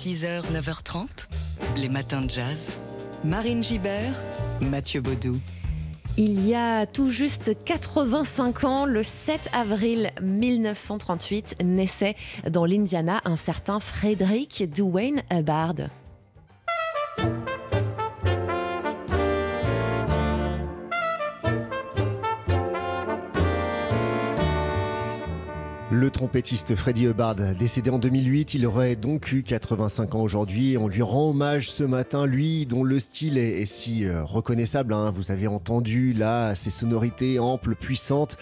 6h, 9h30, les matins de jazz. Marine Gibert, Mathieu Baudou. Il y a tout juste 85 ans, le 7 avril 1938, naissait dans l'Indiana un certain Frédéric Dwayne Hubbard. Le trompettiste Freddie Hubbard, décédé en 2008, il aurait donc eu 85 ans aujourd'hui. On lui rend hommage ce matin, lui dont le style est, si euh, reconnaissable. Hein. Vous avez entendu là ses sonorités amples, puissantes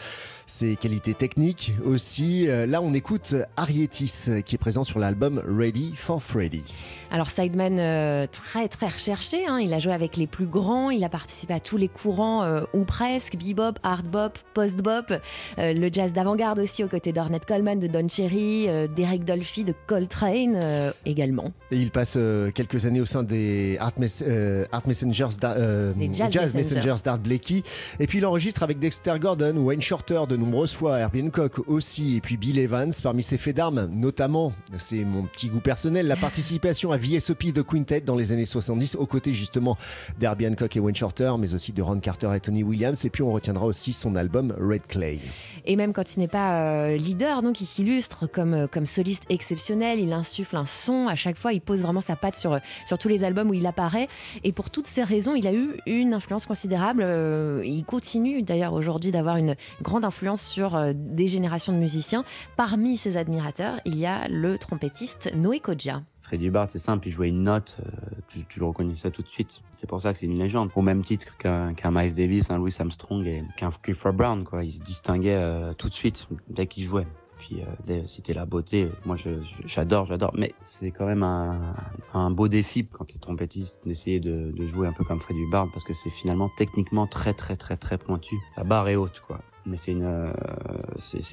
ses qualités techniques aussi. Euh, là, on écoute Arietis qui est présent sur l'album Ready for Freddy. Alors Sideman, euh, très très recherché, hein. il a joué avec les plus grands, il a participé à tous les courants euh, ou presque, bebop, hard bop, post bop, le jazz d'avant-garde aussi aux côtés d'Ornette Coleman, de Don Cherry, d'Eric Dolphy, de Coltrane également. Et il passe quelques années au sein des Art, Messengers, Jazz, jazz, Messengers d'Art Blakey. Et puis il enregistre avec Dexter Gordon, Wayne Shorter de nombreuses fois, Herbie Hancock aussi, et puis Bill Evans. Parmi ses faits d'armes, notamment, c'est mon petit goût personnel, la participation à VSOP The Quintet dans les années 70, aux côtés justement d'Herbie Hancock et Wayne Shorter, mais aussi de Ron Carter et Tony Williams. Et puis on retiendra aussi son album Red Clay. Et même quand il n'est pas euh, leader, donc il s'illustre comme, euh, comme soliste exceptionnel, il insuffle un son à chaque fois, il pose vraiment sa patte sur, sur tous les albums où il apparaît. Et pour toutes ces raisons, il a eu une influence considérable. Euh, il continue d'ailleurs aujourd'hui d'avoir une grande influence sur euh, des générations de musiciens. Parmi ses admirateurs, il y a le trompettiste Noé Kodja. Freddie Hubbard, c'est simple, il jouait une note, euh, tu, le reconnaissais tout de suite. C'est pour ça que c'est une légende. Au même titre qu'un Miles Davis, un Louis Armstrong et qu'un Clifford Brown, quoi. Il se distinguait euh, tout de suite dès qu'il jouait. Puis c'était la beauté, moi j'adore, j'adore. Mais c'est quand même un, beau défi quand les trompettistes d'essayer de, jouer un peu comme Freddie Hubbard parce que c'est finalement techniquement très très très très pointu. La barre est haute, quoi mais c'est une, euh,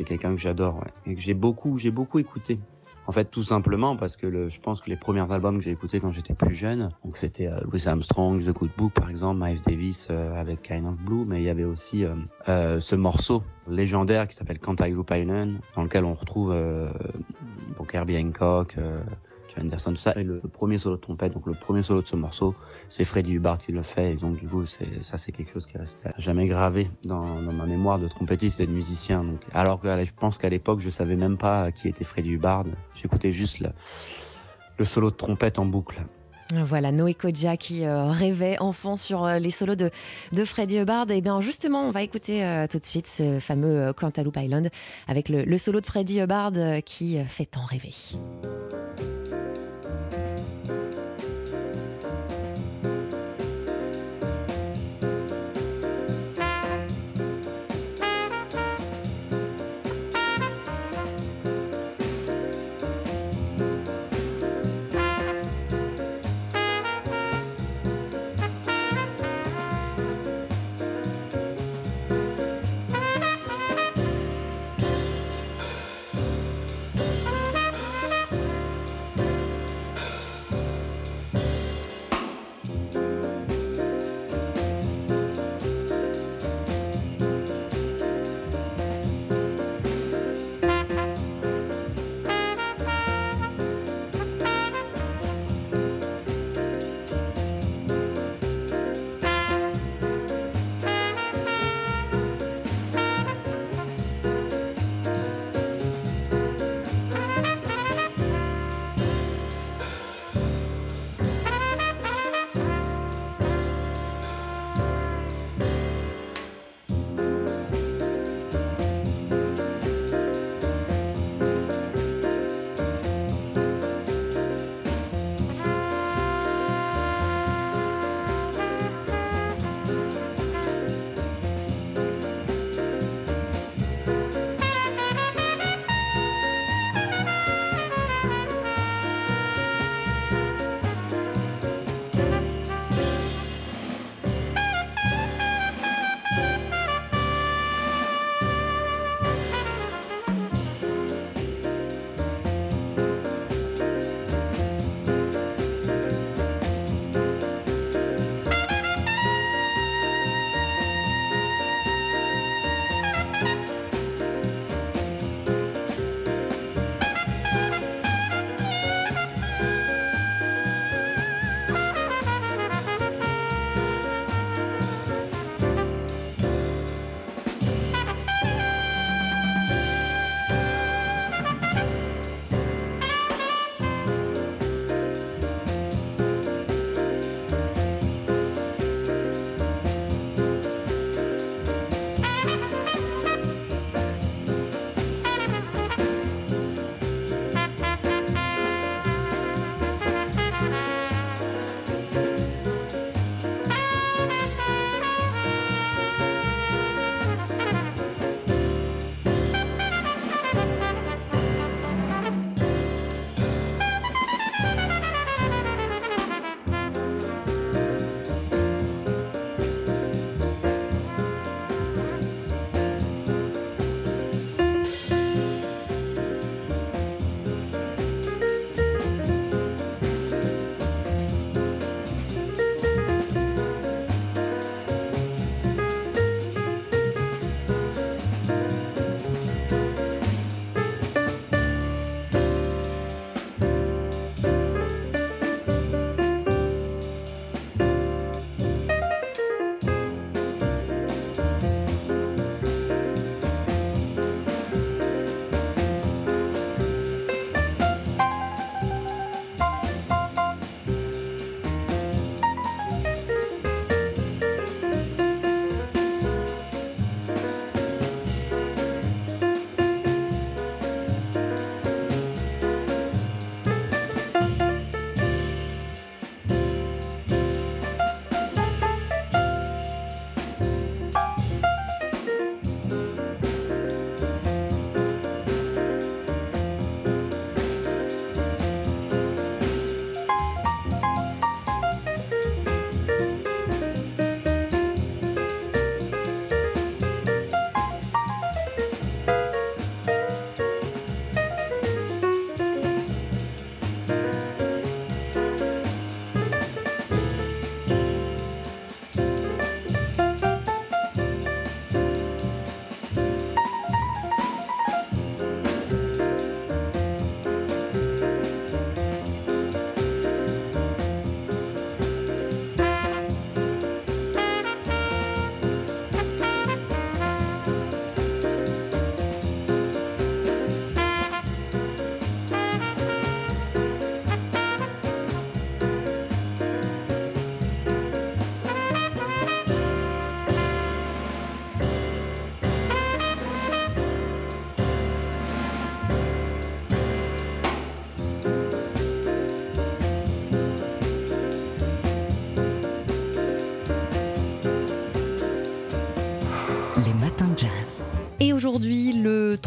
quelqu'un que j'adore et que j'ai beaucoup, beaucoup écouté. En fait, tout simplement parce que le, je pense que les premiers albums que j'ai écoutés quand j'étais plus jeune, donc c'était euh, Louis Armstrong, The Good Book par exemple, Miles Davis euh, avec Kind of Blue, mais il y avait aussi ce morceau légendaire qui s'appelle Can't I Loop Island, dans lequel on retrouve donc Herbie Hancock, Anderson, tout ça. Et le, premier solo de trompette, donc le premier solo de ce morceau, c'est Freddie Hubbard qui le fait. Et donc, du coup, ça, c'est quelque chose qui reste jamais gravé dans, ma mémoire de trompettiste et de musicien. Donc, alors que je pense qu'à l'époque, je savais même pas qui était Freddie Hubbard. J'écoutais juste le, solo de trompette en boucle. Voilà, Noé Kodja qui euh, rêvait enfant sur euh, les solos de, de Freddie Hubbard. Et eh bien justement, on va écouter euh, tout de suite ce fameux Cantaloupe Island avec le solo de Freddie Hubbard qui fait tant rêver.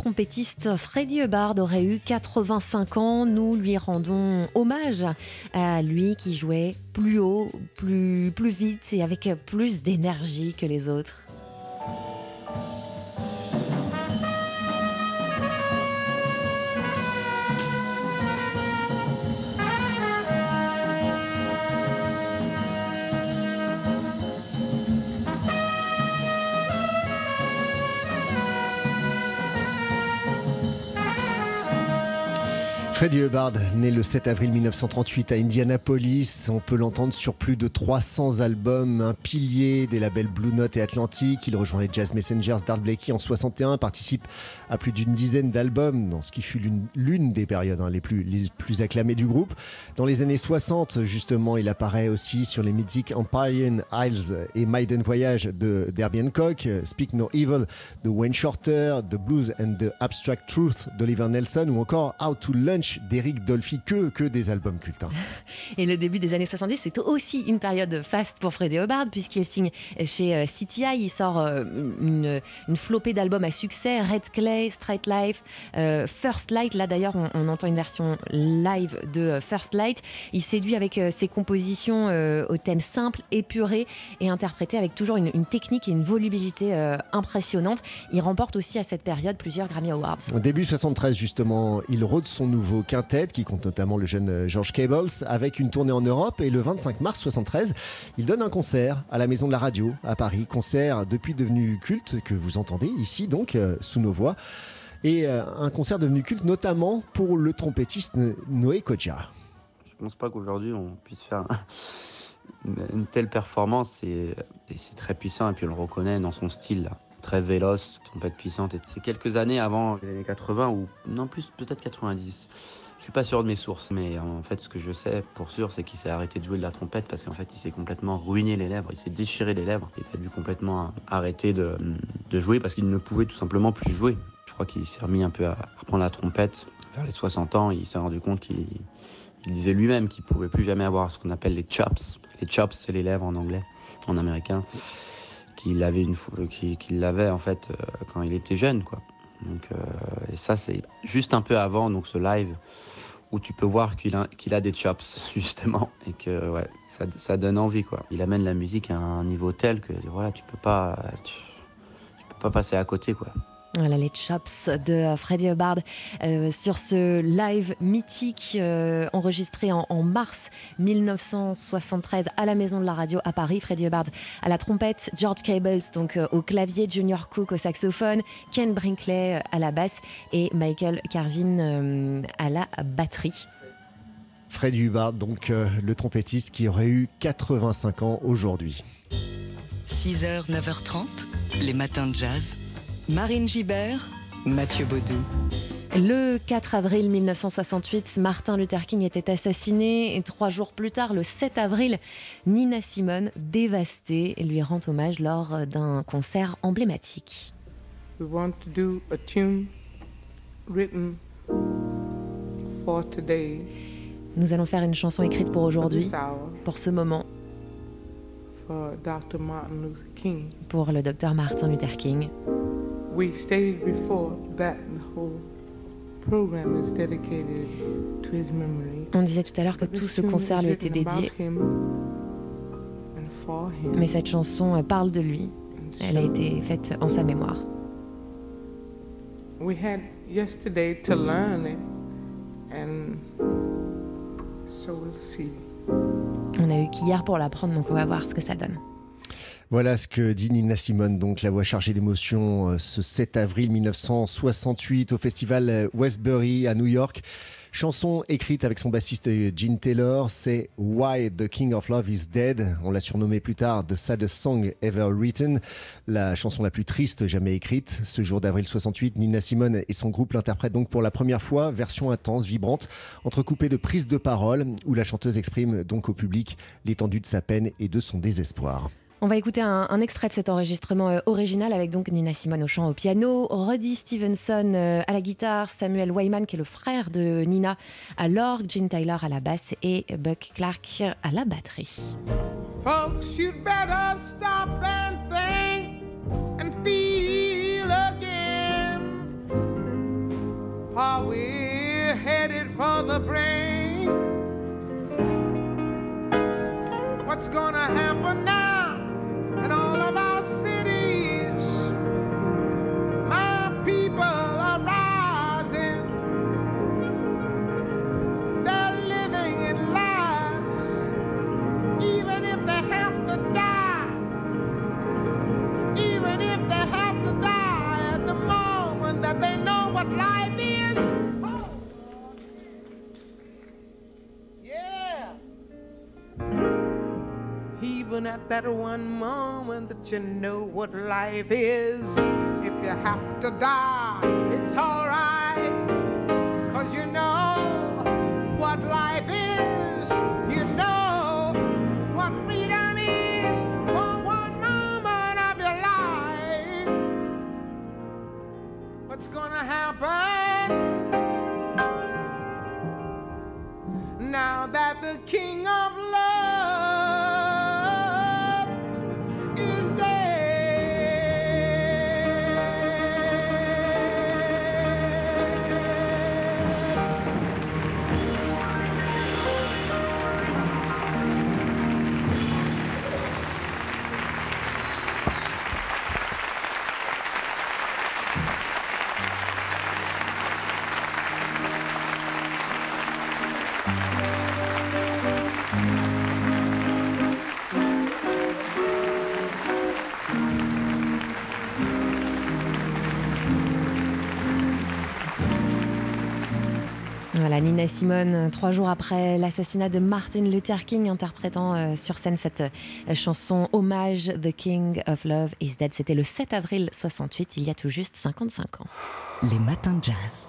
Trompettiste Hubbard aurait eu 85 ans. Nous lui rendons hommage à lui qui jouait plus haut, plus, plus vite et avec plus d'énergie que les autres. Freddie Hubbard, né le 7 avril 1938 à Indianapolis, on peut l'entendre sur plus de 300 albums, un pilier des labels Blue Note et Atlantic. Il rejoint les Jazz Messengers d'Art Blakey en 61, participe à plus d'une dizaine d'albums dans ce qui fut l'une des périodes hein, les, plus, acclamées du groupe. Dans les années 60, justement, il apparaît aussi sur les mythiques Empire Isles et Maiden Voyage de Derby Hancock, Speak No Evil de Wayne Shorter, The Blues and the Abstract Truth d'Oliver Nelson ou encore How to Lunch d'Eric Dolphy, que, que des albums cultes. Hein. Et le début des années 70, c'est aussi une période faste pour Freddie Hubbard, puisqu'il signe chez euh, CTI. Il sort euh, une, une flopée d'albums à succès Red Clay, Straight Life, euh, First Light. Là d'ailleurs, on, entend une version live de First Light. Il séduit avec ses compositions au thème simple, épuré et interprété avec toujours une, une technique et une volubilité impressionnante. Il remporte aussi à cette période plusieurs Grammy Awards. Au début 73, justement, il rôde son nouveau quintet qui compte notamment le jeune euh, George Cables avec une tournée en Europe. Et le 25 mars 73 il donne un concert à la Maison de la Radio à Paris, concert depuis devenu culte que vous entendez ici donc euh, sous nos voix. Et euh, un concert devenu culte notamment pour le trompettiste Noé Kodja. Je pense pas qu'aujourd'hui on puisse faire une telle performance. Et, c'est très puissant et puis on le reconnaît dans son style très véloce, trompette puissante. Et c'est quelques années avant les années 80 ou non plus peut-être 90. Je suis pas sûr de mes sources, mais en fait ce que je sais pour sûr c'est qu'il s'est arrêté de jouer de la trompette parce qu'en fait il s'est complètement ruiné les lèvres, il s'est déchiré les lèvres, il a dû complètement arrêter de, jouer parce qu'il ne pouvait tout simplement plus jouer. Je crois qu'il s'est remis un peu à reprendre la trompette vers les 60 ans, il s'est rendu compte qu'il disait lui-même qu'il pouvait plus jamais avoir ce qu'on appelle les chops. Les chops c'est les lèvres en anglais, en américain qu'il avait une qu'il l'avait en fait euh, quand il était jeune quoi. Donc euh, et ça c'est juste un peu avant donc ce live où tu peux voir qu'il a, des chops justement et que ça, donne envie quoi. Il amène la musique à un niveau tel que voilà tu peux pas tu peux pas passer à côté quoi. Voilà les chops de Freddie Hubbard euh, sur ce live mythique euh, enregistré en, mars 1973 à la Maison de la Radio à Paris. Freddie Hubbard à la trompette, George Cables donc euh, au clavier, Junior Cook au saxophone, Ken Brinkley à la basse et Michael Carvin à la batterie. Freddie Hubbard, donc le trompettiste qui aurait eu 85 ans aujourd'hui. 6h, 9h30, les matins de jazz. Marine Gibert, Mathieu Baudou. Le 4 avril 1968, Martin Luther King était assassiné et trois jours plus tard, le 7 avril, Nina Simone, dévastée, lui rend hommage lors d'un concert emblématique. Nous allons faire une chanson écrite pour aujourd'hui, pour ce moment, pour le docteur Martin Luther King. We stated before that the whole program is dedicated to his memory. On disait tout à l'heure que tout ce concert lui était dédié. Mais cette chanson parle de lui. Elle a été faite en sa mémoire. We had yesterday to learn it and so we'll see. On a eu qu'hier pour l'apprendre, donc on va voir ce que ça donne. Voilà ce que dit Nina Simone, donc la voix chargée d'émotion, euh, ce 7 avril 1968 au festival euh, Westbury à New York. Chanson écrite avec son bassiste euh, Gene Taylor, c'est Why the King of Love is Dead. On l'a surnommé plus tard The Saddest Song Ever Written, la chanson la plus triste jamais écrite. Ce jour d'avril 68, Nina Simone et son groupe l'interprètent donc pour la première fois, version intense, vibrante, entrecoupée de prises de parole, où la chanteuse exprime donc au public l'étendue de sa peine et de son désespoir. On va écouter un, extrait de cet enregistrement euh, original avec donc Nina Simone au chant au piano, Roddy Stevenson euh, à la guitare, Samuel Wyman qui est le frère de Nina à l'orgue, Gene Tyler à la basse et Buck Clark à la batterie. Are we headed for the? What's gonna happen now? That one moment that you know what life is, if you have to die, Voilà, Nina Simone, euh, trois jours après l'assassinat de Martin Luther King, interprétant euh, sur scène cette euh, chanson hommage The King of Love is Dead. C'était le 7 avril 68, il y a tout juste 55 ans. Les matins de jazz.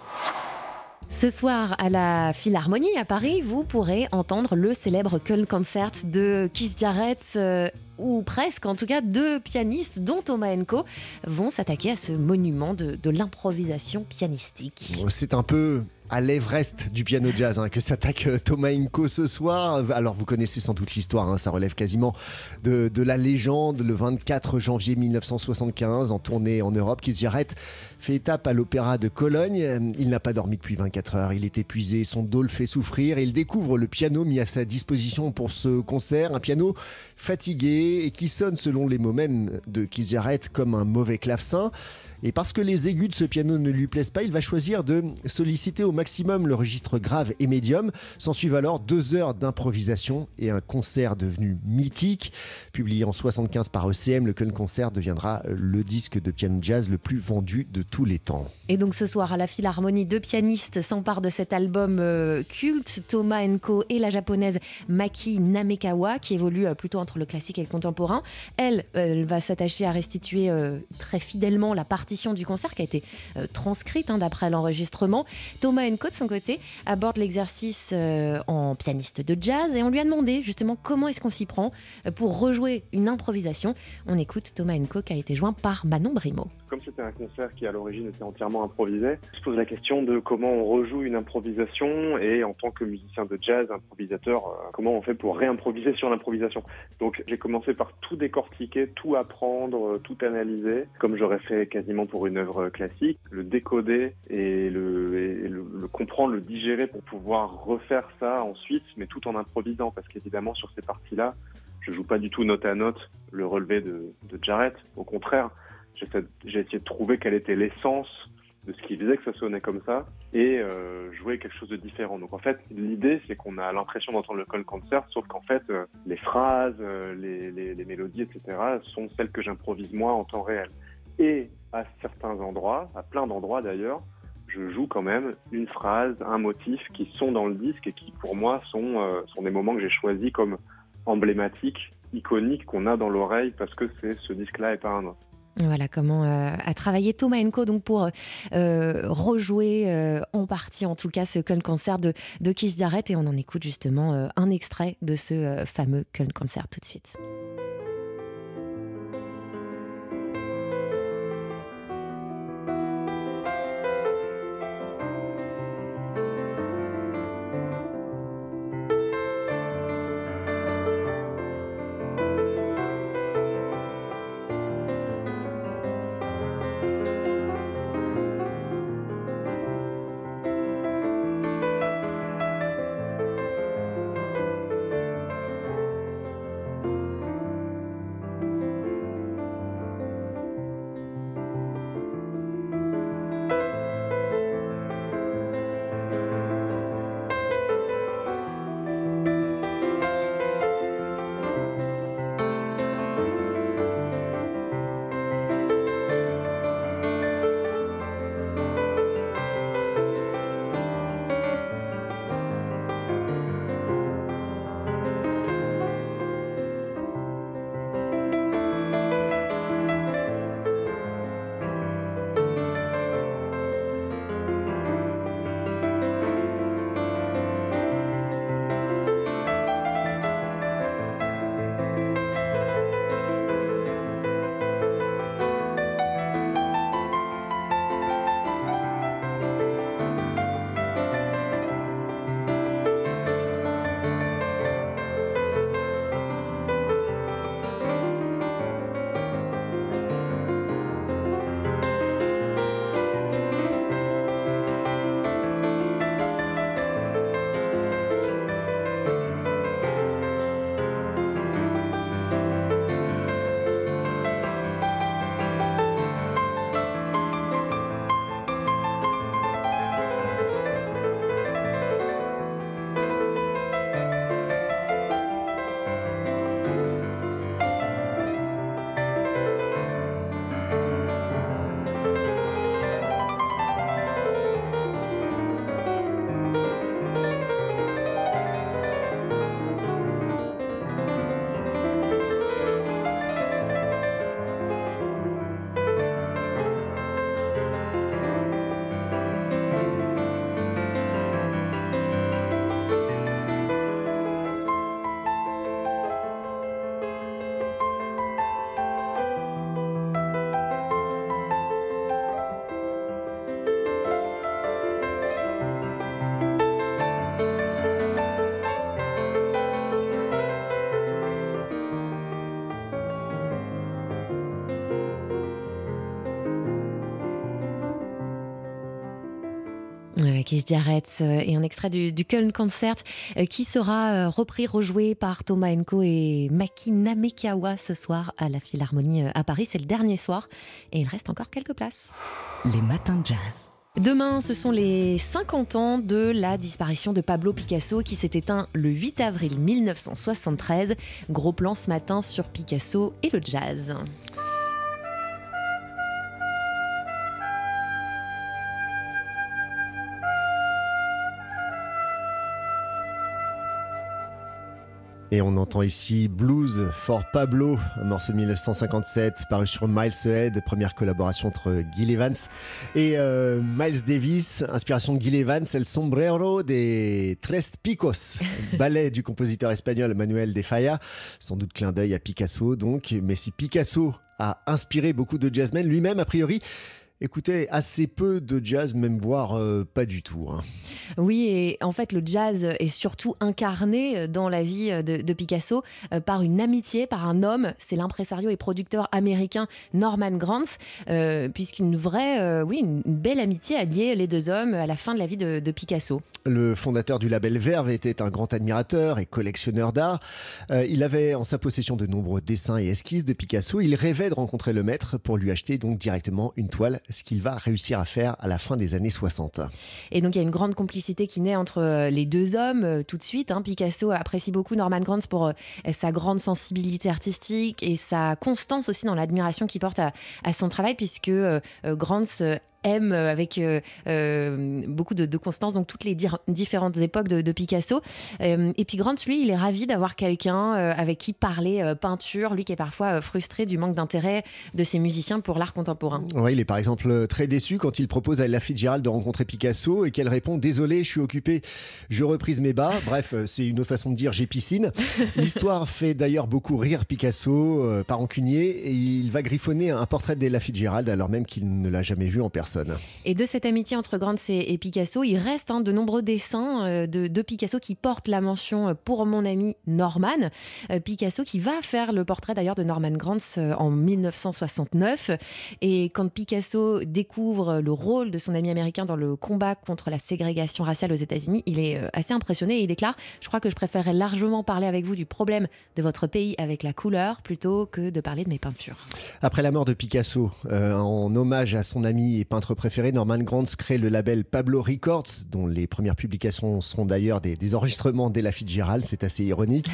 Ce soir, à la Philharmonie à Paris, vous pourrez entendre le célèbre Köln Concert de Keith Jarrett, euh, ou presque, en tout cas, deux pianistes, dont Thomas Enko, vont s'attaquer à ce monument de, de l'improvisation pianistique. C'est un peu à l'Everest du piano jazz hein, que s'attaque euh, Thomas Inco ce soir. Alors vous connaissez sans doute l'histoire, hein, ça relève quasiment de, la légende. Le 24 janvier 1975, en tournée en Europe, Keith Jarrett fait étape à l'Opéra de Cologne. Il n'a pas dormi depuis 24 heures, il est épuisé, son dos le fait souffrir et il découvre le piano mis à sa disposition pour ce concert. Un piano fatigué et qui sonne, selon les mots mêmes de Keith comme un mauvais clavecin. Et parce que les aigus de ce piano ne lui plaisent pas, il va choisir de solliciter au maximum le registre grave et médium. S'en suivent alors deux heures d'improvisation et un concert devenu mythique. Publié en 75 par ECM, le Köln Concert deviendra le disque de piano jazz le plus vendu de tous les temps. Et donc ce soir, à la Philharmonie, deux pianistes s'emparent de cet album euh, culte, Thomas Enko et la japonaise Maki Namekawa, qui évolue euh, plutôt entre le classique et le contemporain. Elle, euh, elle va s'attacher à restituer très fidèlement la partition du concert qui a été euh, transcrite hein, d'après l'enregistrement. Thomas Enko, de son côté, aborde l'exercice euh, en pianiste de jazz et on lui a demandé justement comment est-ce qu'on s'y prend euh, pour rejouer une improvisation. On écoute Thomas Enko qui a été joint par Manon Brimo. Comme c'était un concert qui à l'origine était entièrement improvisé, je pose la question de comment on rejoue une improvisation et en tant que musicien de jazz, improvisateur, comment on fait pour réimproviser sur l'improvisation. Donc j'ai commencé par tout décortiquer, tout apprendre, tout analyser, comme j'aurais fait quasiment pour une œuvre classique, le décoder et le, comprendre, le digérer pour pouvoir refaire ça ensuite, mais tout en improvisant, parce qu'évidemment sur ces parties-là, je joue pas du tout note à note le relevé de, de Jarrett. Au contraire, j'ai essayé de trouver quelle était l'essence de ce qui faisait que ça sonnait comme ça et euh, jouer quelque chose de différent. Donc en fait, l'idée c'est qu'on a l'impression d'entendre le Call Concert, sauf qu'en fait, euh, les phrases, euh, les- les mélodies, etc., sont celles que j'improvise moi en temps réel. Et à certains endroits, à plein d'endroits d'ailleurs, je joue quand même une phrase, un motif qui sont dans le disque et qui pour moi sont, euh, sont des moments que j'ai choisis comme emblématiques, iconiques qu'on a dans l'oreille parce que c'est ce disque-là et pas un autre. Voilà comment euh, a travaillé Thomas Enko donc pour euh, rejouer en partie en tout cas ce Köln Concert de, de Keith Jarrett et on en écoute justement un extrait de ce fameux Köln Concert tout de suite. Jarrett euh, et un extrait du, du Köln Concert euh, qui sera euh, repris, rejoué par Thomas Enko et Maki Namekawa ce soir à la Philharmonie à Paris. C'est le dernier soir et il reste encore quelques places. Les matins de jazz. Demain, ce sont les 50 ans de la disparition de Pablo Picasso qui s'est éteint le 8 avril 1973. Gros plan ce matin sur Picasso et le jazz. Et on entend ici Blues for Pablo, un morceau de 1957 paru sur Miles Ahead, première collaboration entre Gil Evans et euh, Miles Davis, inspiration de Gil Evans, El Sombrero des Tres Picos, ballet du compositeur espagnol Manuel de Falla, sans doute clin d'œil à Picasso donc, mais si Picasso a inspiré beaucoup de jazzmen, lui-même a priori écoutait assez peu de jazz, même voire euh, pas du tout. hein. Oui, et en fait, le jazz est surtout incarné dans la vie de, de Picasso euh, par une amitié, par un homme. C'est l'impresario et producteur américain Norman Granz, euh, puisqu'une vraie, euh, oui, une, belle amitié a lié les deux hommes à la fin de la vie de, de Picasso. Le fondateur du label Verve était un grand admirateur et collectionneur d'art. Euh, il avait en sa possession de nombreux dessins et esquisses de Picasso. Il rêvait de rencontrer le maître pour lui acheter donc directement une toile, ce qu'il va réussir à faire à la fin des années 60. Et donc, il y a une grande complicité qui naît entre euh, les deux hommes euh, tout de suite. hein. Picasso apprécie beaucoup Norman Granz pour euh, sa grande sensibilité artistique et sa constance aussi dans l'admiration qu'il porte à, son travail, puisque Granz aime euh, avec euh, euh, beaucoup de, de constance donc toutes les dir- différentes époques de, de Picasso. Euh, et puis Grant, lui, il est ravi d'avoir quelqu'un euh, avec qui parler peinture, lui qui est parfois frustré du manque d'intérêt de ses musiciens pour l'art contemporain. Ouais, il est par exemple très déçu quand il propose à Ella Fitzgerald de rencontrer Picasso et qu'elle répond Désolé, je suis occupé, je reprise mes bas. Bref, c'est une autre façon de dire j'ai piscine. L'histoire fait d'ailleurs beaucoup rire Picasso, par rancunier, et il va griffonner un portrait d'Ella Fitzgerald alors même qu'il ne l'a jamais vu en personne. Et de cette amitié entre Grant et, Picasso, il reste hein, de nombreux dessins euh, de, de Picasso qui portent la mention euh, pour mon ami Norman. Euh, Picasso qui va faire le portrait d'ailleurs de Norman Grant euh, en 1969. Et quand Picasso découvre le rôle de son ami américain dans le combat contre la ségrégation raciale aux États-Unis, il est assez impressionné et il déclare Je crois que je préférerais largement parler avec vous du problème de votre pays avec la couleur plutôt que de parler de mes peintures. Après la mort de Picasso, euh, en hommage à son ami et peintre préféré, Norman Granz crée le label Pablo Records, dont les premières publications sont d'ailleurs des, des enregistrements d'Ella Fitzgerald, c'est assez ironique.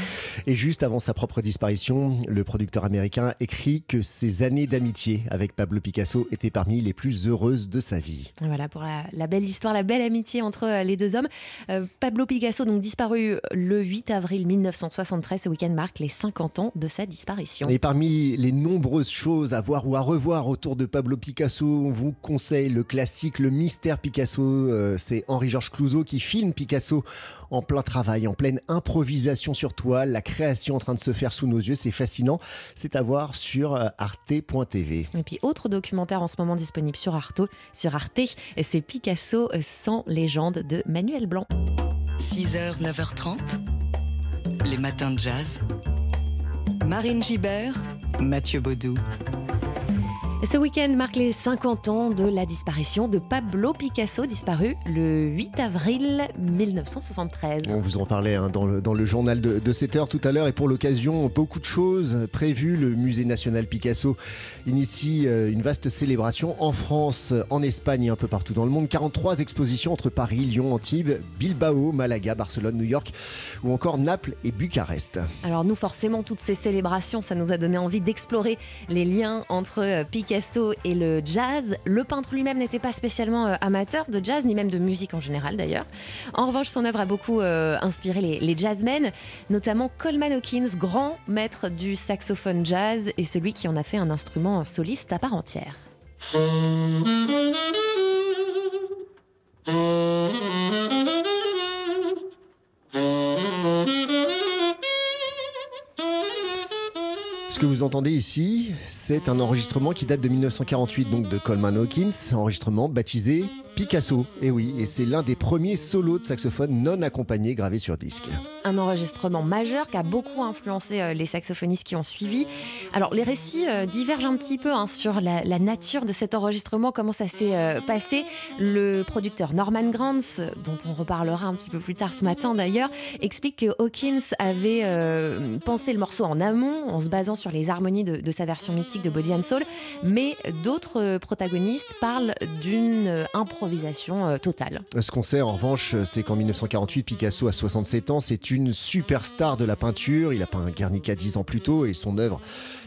Et juste avant sa propre disparition, le producteur américain écrit que ses années d'amitié avec Pablo Picasso étaient parmi les plus heureuses de sa vie. Voilà pour la, la belle histoire, la belle amitié entre euh, les deux hommes. Euh, Pablo Picasso, donc disparu le 8 avril 1973, ce week-end marque les 50 ans de sa disparition. Et parmi les nombreuses choses à voir ou à revoir autour de Pablo Picasso, on vous conseille le classique Le Mystère Picasso. Euh, C'est Henri-Georges Clouzot qui filme Picasso en plein travail, en pleine improvisation sur toile, la création en train de se faire sous nos yeux. C'est fascinant. C'est à voir sur euh, arte.tv. Et puis autre documentaire en ce moment disponible sur Arte, sur Arte, c'est Picasso sans légende de Manuel Blanc. 6h, 9h30. Les matins de jazz. Marine Gibert, Mathieu Baudou. Ce week-end marque les 50 ans de la disparition de Pablo Picasso, disparu le 8 avril 1973. On vous en parlait hein, dans, le, dans le journal de, de 7 heures tout à l'heure et pour l'occasion, beaucoup de choses prévues. Le musée national Picasso initie euh, une vaste célébration en France, en Espagne et un peu partout dans le monde. 43 expositions entre Paris, Lyon, Antibes, Bilbao, Malaga, Barcelone, New York ou encore Naples et Bucarest. Alors nous, forcément, toutes ces célébrations, ça nous a donné envie d'explorer les liens entre euh, Et le jazz. Le peintre lui-même n'était pas spécialement euh, amateur de jazz, ni même de musique en général d'ailleurs. En revanche, son œuvre a beaucoup euh, inspiré les, les jazzmen, notamment Coleman Hawkins, grand maître du saxophone jazz et celui qui en a fait un instrument soliste à part entière. Ce que vous entendez ici, c'est un enregistrement qui date de 1948, donc de Coleman Hawkins, enregistrement baptisé Picasso, et oui, et c'est l'un des premiers solos de saxophone non accompagnés gravés sur disque. Un enregistrement majeur qui a beaucoup influencé euh, les saxophonistes qui ont suivi. Alors les récits euh, divergent un petit peu hein, sur la, nature de cet enregistrement, comment ça s'est euh, passé. Le producteur Norman Granz, dont on reparlera un petit peu plus tard ce matin d'ailleurs, explique que Hawkins avait pensé le morceau en amont, en se basant sur les harmonies de, de sa version mythique de Body and Soul, mais d'autres protagonistes parlent d'une improvisation improvisation totale. Ce qu'on sait en revanche, c'est qu'en 1948, Picasso a 67 ans, c'est une superstar de la peinture. Il a peint Guernica 10 ans plus tôt et son œuvre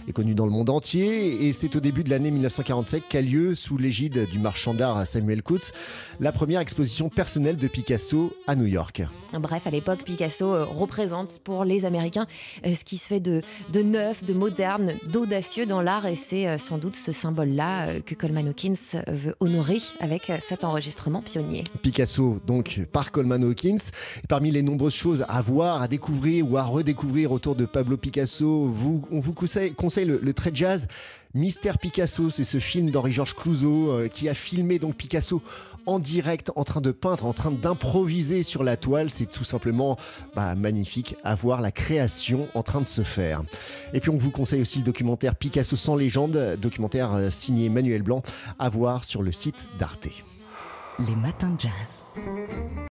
est connue dans le monde entier. Et c'est au début de l'année 1947 qu'a lieu, sous l'égide du marchand d'art Samuel Coates, la première exposition personnelle de Picasso à New York. Bref, à l'époque, Picasso représente pour les Américains ce qui se fait de, de neuf, de moderne, d'audacieux dans l'art. Et c'est sans doute ce symbole-là que Coleman Hawkins veut honorer avec cet enregistrement pionnier. Picasso, donc par Coleman Hawkins. Et parmi les nombreuses choses à voir, à découvrir ou à redécouvrir autour de Pablo Picasso, vous, on vous conseille, le, trait jazz Mystère Picasso, c'est ce film d'Henri-Georges Clouzot euh, qui a filmé donc Picasso en direct, en train de peindre, en train d'improviser sur la toile. C'est tout simplement bah, magnifique à voir la création en train de se faire. Et puis on vous conseille aussi le documentaire Picasso sans légende, documentaire euh, signé Manuel Blanc, à voir sur le site d'Arte. Les matins de jazz.